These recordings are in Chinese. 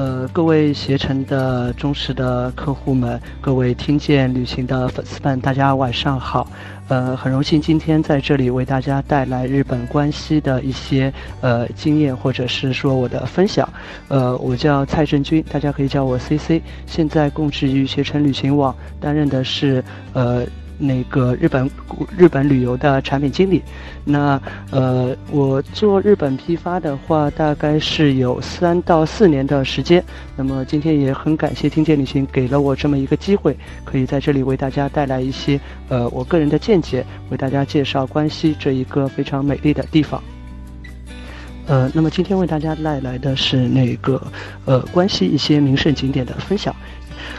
呃，各位携程的忠实的客户们，各位听见旅行的粉丝们，大家晚上好。呃，很荣幸今天在这里为大家带来日本关西的一些呃经验，或者是说我的分享。呃，我叫蔡振军，大家可以叫我 CC。现在供职于携程旅行网，担任的是呃。那个日本日本旅游的产品经理，那呃，我做日本批发的话，大概是有三到四年的时间。那么今天也很感谢听见旅行给了我这么一个机会，可以在这里为大家带来一些呃我个人的见解，为大家介绍关西这一个非常美丽的地方。呃，那么今天为大家带来的是那个呃关西一些名胜景点的分享。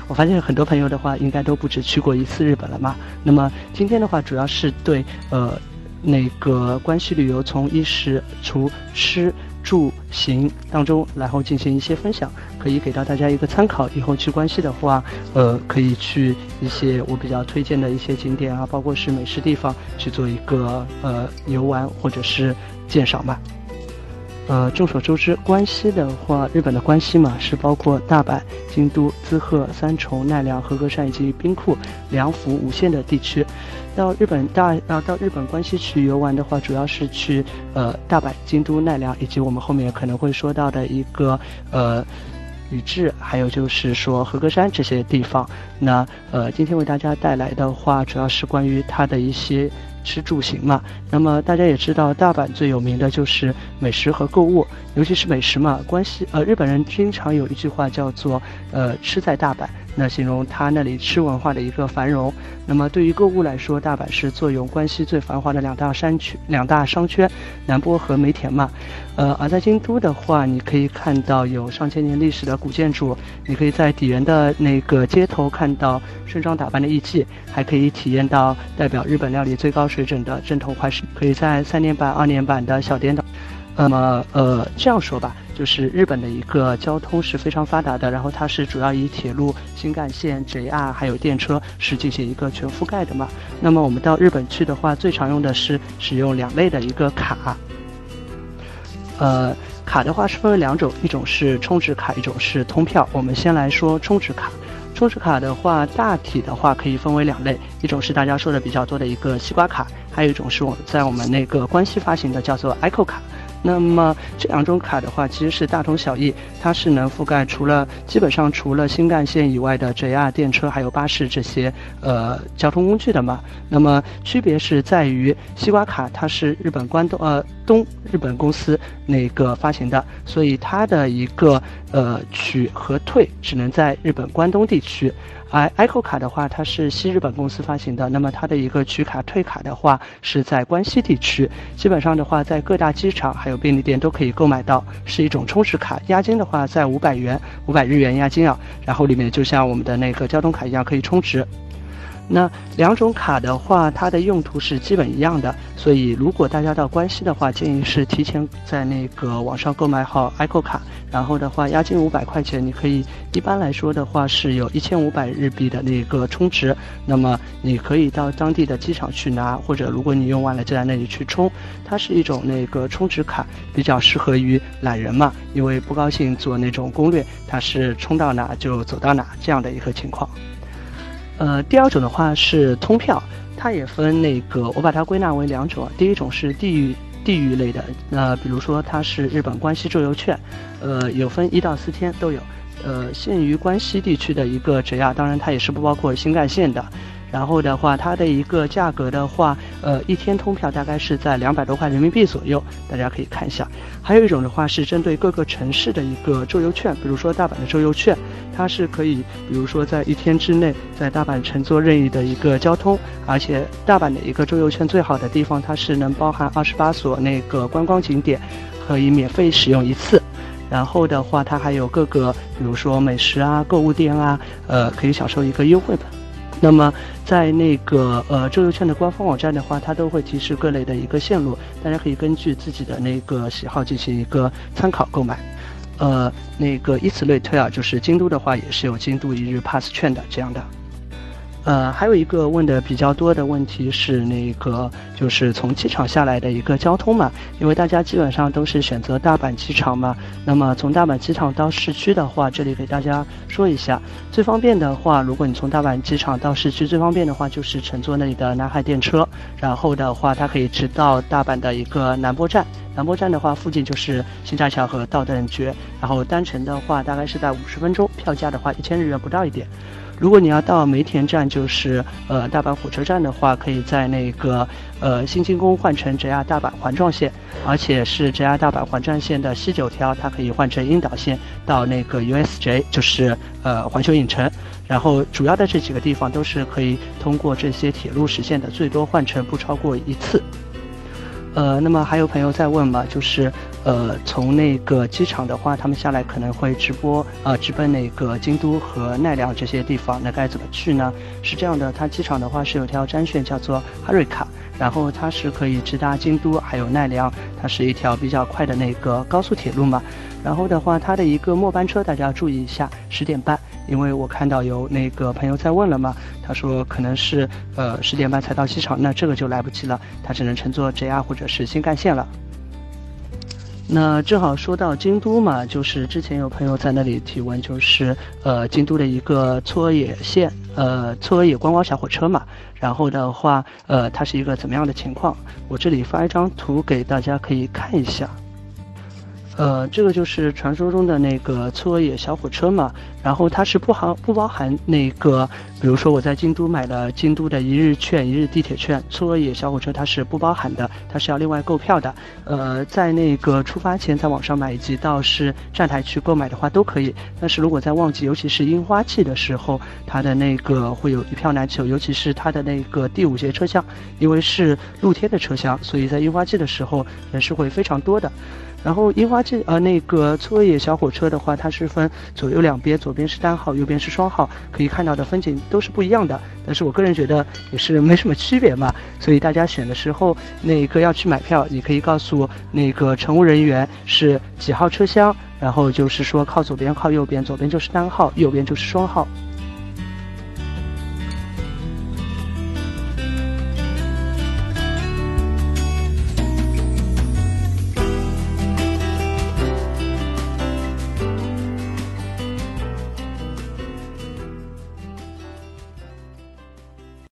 我发现很多朋友的话，应该都不止去过一次日本了嘛。那么今天的话，主要是对呃那个关西旅游从衣食除吃住行当中，然后进行一些分享，可以给到大家一个参考。以后去关系的话，呃，可以去一些我比较推荐的一些景点啊，包括是美食地方去做一个呃游玩或者是鉴赏吧。呃，众所周知，关西的话，日本的关西嘛，是包括大阪、京都、滋贺、三重、奈良、和歌山以及兵库、良府五县的地区。到日本大啊，到日本关西去游玩的话，主要是去呃大阪、京都、奈良，以及我们后面可能会说到的一个呃宇治，还有就是说和歌山这些地方。那呃，今天为大家带来的话，主要是关于它的一些。吃住行嘛，那么大家也知道，大阪最有名的就是美食和购物，尤其是美食嘛。关系呃，日本人经常有一句话叫做“呃，吃在大阪”，那形容他那里吃文化的一个繁荣。那么对于购物来说，大阪是坐拥关西最繁华的两大山区、两大商圈，南波和梅田嘛。呃，而在京都的话，你可以看到有上千年历史的古建筑，你可以在底园的那个街头看到盛装打扮的艺妓，还可以体验到代表日本料理最高水准的正统怀石，可以在三年版、二年版的小颠倒。那么，呃，这样说吧，就是日本的一个交通是非常发达的，然后它是主要以铁路、新干线、JR 还有电车是进行一个全覆盖的嘛。那么我们到日本去的话，最常用的是使用两类的一个卡。呃，卡的话是分为两种，一种是充值卡，一种是通票。我们先来说充值卡。充值卡的话，大体的话可以分为两类，一种是大家说的比较多的一个西瓜卡，还有一种是我在我们那个关西发行的叫做 ICO 卡。那么这两种卡的话，其实是大同小异，它是能覆盖除了基本上除了新干线以外的 JR 电车还有巴士这些呃交通工具的嘛。那么区别是在于西瓜卡它是日本关东呃东日本公司那个发行的，所以它的一个呃取和退只能在日本关东地区。而 ICO 卡的话，它是西日本公司发行的，那么它的一个取卡退卡的话是在关西地区，基本上的话在各大机场还有便利店都可以购买到，是一种充值卡，押金的话在五百元，五百日元押金啊，然后里面就像我们的那个交通卡一样可以充值。那两种卡的话，它的用途是基本一样的，所以如果大家到关西的话，建议是提前在那个网上购买好 ICO 卡，然后的话押金五百块钱，你可以一般来说的话是有一千五百日币的那个充值，那么你可以到当地的机场去拿，或者如果你用完了就在那里去充，它是一种那个充值卡，比较适合于懒人嘛，因为不高兴做那种攻略，它是充到哪就走到哪这样的一个情况。呃，第二种的话是通票，它也分那个，我把它归纳为两种。第一种是地域地域类的，那比如说它是日本关西周游券，呃，有分一到四天都有，呃，限于关西地区的一个 JR，当然它也是不包括新干线的。然后的话，它的一个价格的话，呃，一天通票大概是在两百多块人民币左右，大家可以看一下。还有一种的话是针对各个城市的一个周游券，比如说大阪的周游券，它是可以，比如说在一天之内在大阪乘坐任意的一个交通，而且大阪的一个周游券最好的地方，它是能包含二十八所那个观光景点，可以免费使用一次。然后的话，它还有各个，比如说美食啊、购物店啊，呃，可以享受一个优惠的。那么，在那个呃周游券的官方网站的话，它都会提示各类的一个线路，大家可以根据自己的那个喜好进行一个参考购买。呃，那个以此类推啊，就是京都的话也是有京都一日 pass 券的这样的。呃，还有一个问的比较多的问题是那个，就是从机场下来的一个交通嘛，因为大家基本上都是选择大阪机场嘛。那么从大阪机场到市区的话，这里给大家说一下，最方便的话，如果你从大阪机场到市区最方便的话，就是乘坐那里的南海电车，然后的话，它可以直到大阪的一个南波站。南波站的话，附近就是新大桥和道顿崛，然后单程的话大概是在五十分钟，票价的话一千日元不到一点。如果你要到梅田站，就是呃大阪火车站的话，可以在那个呃新津宫换乘 JR 大阪环状线，而且是 JR 大阪环状线的西九条，它可以换成樱岛线到那个 USJ，就是呃环球影城。然后主要的这几个地方都是可以通过这些铁路实现的，最多换乘不超过一次。呃，那么还有朋友在问嘛，就是，呃，从那个机场的话，他们下来可能会直播，呃，直奔那个京都和奈良这些地方，那该怎么去呢？是这样的，它机场的话是有条专线叫做哈瑞卡，然后它是可以直达京都还有奈良，它是一条比较快的那个高速铁路嘛。然后的话，它的一个末班车大家注意一下，十点半，因为我看到有那个朋友在问了嘛，他说可能是呃十点半才到机场，那这个就来不及了，他只能乘坐 JR 或者是新干线了。那正好说到京都嘛，就是之前有朋友在那里提问，就是呃京都的一个搓野线，呃搓野观光小火车嘛，然后的话，呃它是一个怎么样的情况？我这里发一张图给大家可以看一下。呃，这个就是传说中的那个粗野小火车嘛，然后它是不含不包含那个，比如说我在京都买了京都的一日券、一日地铁券，粗野小火车它是不包含的，它是要另外购票的。呃，在那个出发前在网上买以及到是站台去购买的话都可以，但是如果在旺季，尤其是樱花季的时候，它的那个会有一票难求，尤其是它的那个第五节车厢，因为是露天的车厢，所以在樱花季的时候人是会非常多的。然后樱花季呃那个粗野小火车的话，它是分左右两边，左边是单号，右边是双号，可以看到的风景都是不一样的。但是我个人觉得也是没什么区别嘛，所以大家选的时候那个要去买票，你可以告诉那个乘务人员是几号车厢，然后就是说靠左边靠右边，左边就是单号，右边就是双号。